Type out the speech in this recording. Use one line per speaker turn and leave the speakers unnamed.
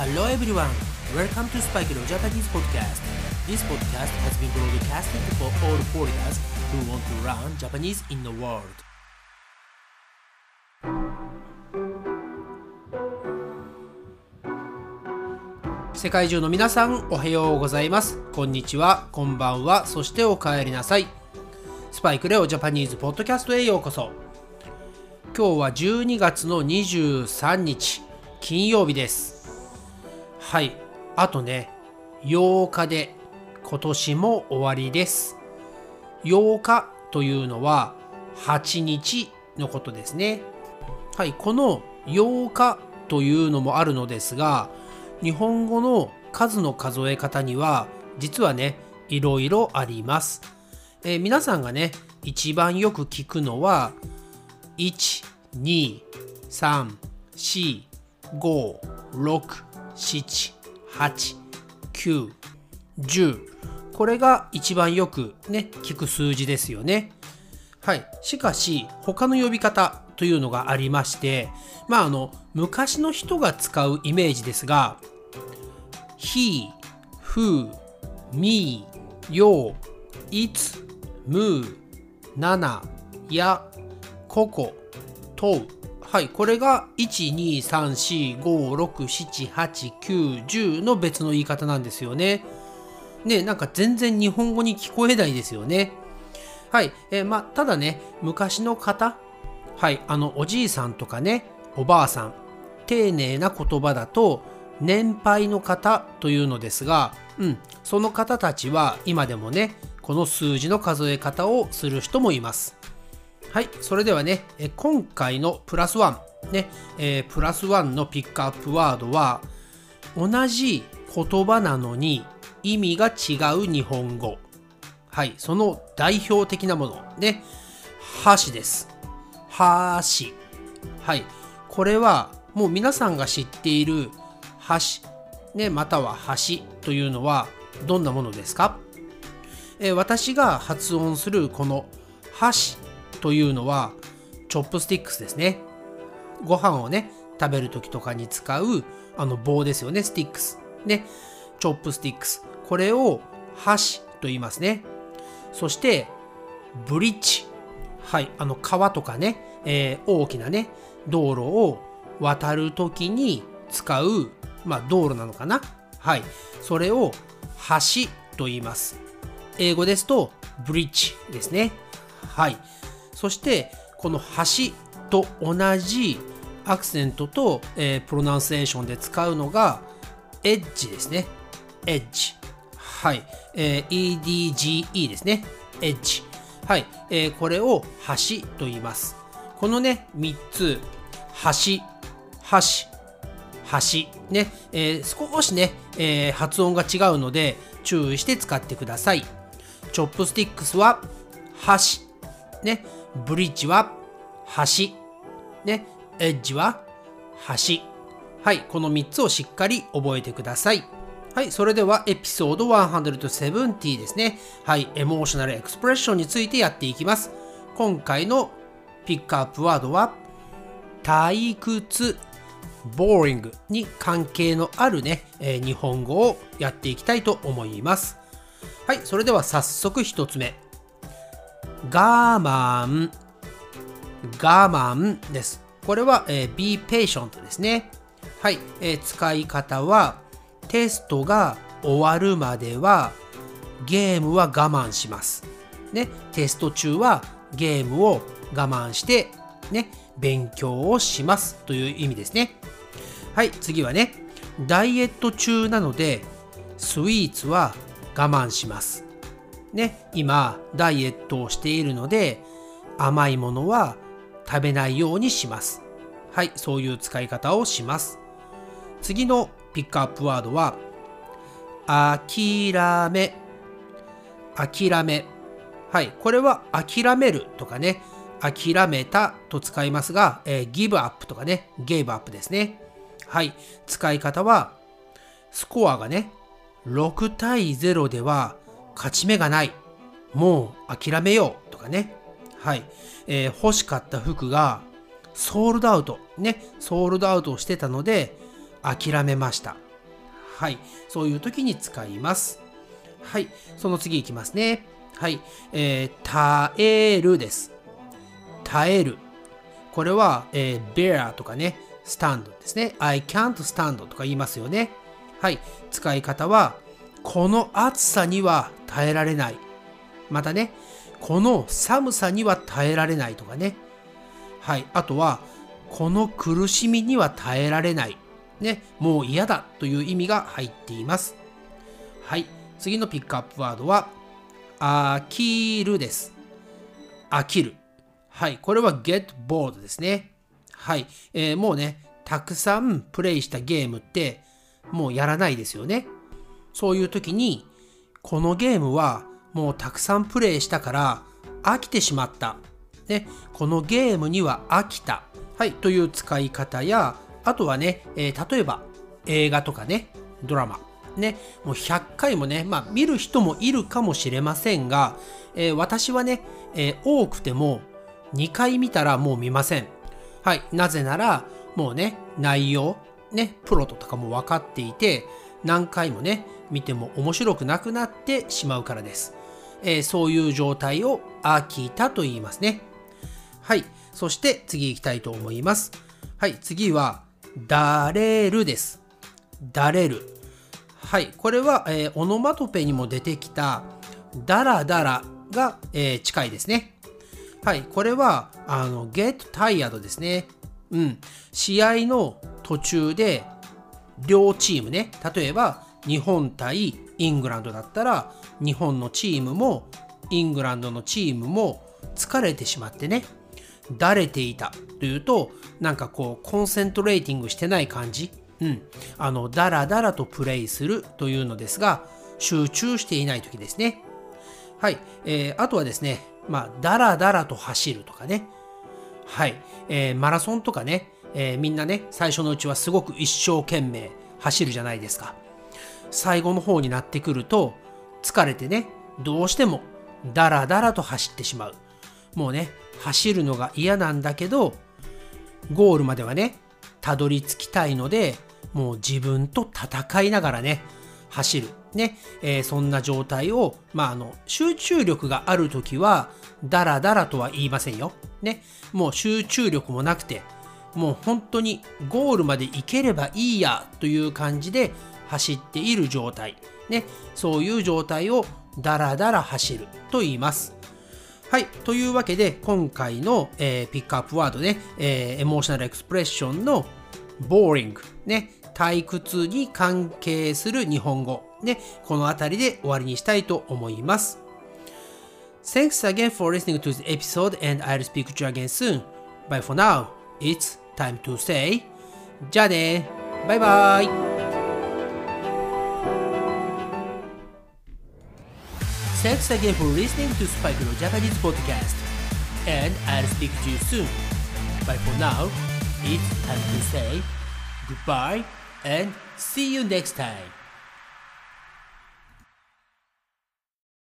Hello everyone, welcome to Spike Leo Japanese podcast. This podcast has been broadcasted for all foreigners who want to learn Japanese in the world. 世界中の皆さんおはようございます。こんにちは、こんばんは、そしてお帰りなさい。スパイクレオジャパニーズポッドキャストへようこそ。今日は12月の23日、金曜日です。はい、あとね、8日で今年も終わりです。8日というのは8日のことですね。はい、この8日というのもあるのですが、日本語の数の数え方には実はねいろいろあります、えー、皆さんがね一番よく聞くのは1、2、3、4、5、6 10これが一番よくね聞く数字ですよね。はい。しかし他の呼び方というのがありましてまああの昔の人が使うイメージですが he, who, me, yo, its, mu, nana, ya, koko, to はい、これが12345678910の別の言い方なんですよね。ね、なんか全然日本語に聞こえないですよね。はい、えー、まあ、ただね、昔の方、はい、あの、おじいさんとかね、おばあさん、丁寧な言葉だと、年配の方というのですが、うん、その方たちは今でもね、この数字の数え方をする人もいます。はい、それではね、今回のプラスワン、ね、えー、プラスワンのピックアップワードは、同じ言葉なのに意味が違う日本語。はい、その代表的なもの、ね、箸です。箸。はい、これはもう皆さんが知っている箸、ね、または箸というのはどんなものですか、え私が発音するこの箸というのは chopsticks ですね。ご飯をね、食べる時とかに使うあの棒ですよね、 sticks。ね、 chopsticks。これを箸と言いますね。そして、ブリッジ。はい、あの川とかね、えー、大きなね、道路を渡るときに使うまあ、道路なのかなはい。それを橋と言います。英語ですと、ブリッジですね。はい。そして、この橋と同じアクセントと、えー、プロナンセーションで使うのが、エッジですね。エッジ。はい。えー、EDGE ですね。エッジ。はい。えー、これを橋と言います。このね、3つ、橋、橋、橋、ね、えー、少しね、えー、発音が違うので注意して使ってください。チョップスティックスは箸、ね、ブリッジは橋、ね、エッジは橋。はい、この3つをしっかり覚えてください。はい、それではエピソード170ですね。はい、エモーショナルエクスプレッションについてやっていきます。今回のピックアップワードは退屈 boring に関係のあるね、えー、日本語をやっていきたいと思います。はい、それでは早速一つ目。我慢、我慢です。これは、えー、be patient ですね。はい、えー、使い方はテストが終わるまではゲームは我慢します。ね、テスト中はゲームを我慢してね、勉強をしますという意味ですね。はい、次はね、ダイエット中なので、スイーツは我慢します。ね、今、ダイエットをしているので、甘いものは食べないようにします。はい、そういう使い方をします。次のピックアップワードは、諦め。諦め。はい、これは諦めるとかね、諦めたと使いますが、えー、give up とかね、gave up ですね。はい、使い方は、スコアがね、6対0では勝ち目がない。もう諦めようとかね。はい、えー、欲しかった服がソールドアウト、ね、ソールドアウトをしてたので諦めました。はい。そういう時に使います。はい。その次いきますね。はい。えー、耐えるです。耐える。これは、えー、bear とかね、stand ですね。I can't stand とか言いますよね。はい。使い方は、この暑さには耐えられない。またね、この寒さには耐えられないとかね。はい。あとは、この苦しみには耐えられない。ね。もう嫌だという意味が入っています。はい。次のピックアップワードは、飽きるです。飽きる。はい。これは get bored ですね。はい。えーもうね、たくさんプレイしたゲームって、もうやらないですよね。そういう時に、このゲームはもうたくさんプレイしたから飽きてしまった。ね、このゲームには飽きた。はい、という使い方や、あとはね、えー例えば映画とかね、ドラマ。ね、もう100回もね、まあ見る人もいるかもしれませんが、えー私はね、えー多くても2回見たらもう見ません。はい、なぜなら、もうね、内容、ね、プロとかも分かっていて、何回もね、見ても面白くなくなってしまうからです。えーそういう状態を飽きたと言いますね。はい。そして次行きたいと思います。はい。次は、だれるです。だれる。はい。これは、えーオノマトペにも出てきた、だらだらが、えー近いですね。はい。これは、あの、get tired ですね。うん。試合の途中で、両チームね、例えば日本対イングランドだったら、日本のチームもイングランドのチームも疲れてしまってね、だれていたというと、なんかこう、コンセントレーティングしてない感じ。うん。あの、だらだらとプレイするというのですが、集中していない時ですね。はい。えーあとはですね、まあ、だらだらと走るとかね。はい。えーマラソンとかね、えーみんなね、最初のうちはすごく一生懸命走るじゃないですか。最後の方になってくると、疲れてね、どうしてもダラダラと走ってしまう。もうね、走るのが嫌なんだけど、ゴールまではね、たどり着きたいので、もう自分と戦いながらね、走る。ね、えーそんな状態を、まあ、あの、集中力があるときは、ダラダラとは言いませんよ。ね、もう集中力もなくて、もう本当にゴールまで行ければいいやという感じで走っている状態。ね、そういう状態をダラダラ走ると言います。はい。というわけで、今回の、えーピックアップワードね、えーエモーショナルエクスプレッションの boring ね、退屈に関係する日本語ね、この辺りで終わりにしたいと思います。Thanks again for listening to this episode and I'll speak to you again soon. But for now, it's time to say じゃあねバイバイ Thanks again for listening to Spike no Japanese podcast. And I'll speak to you soon. But for now, it's time to say goodbye and see you next time.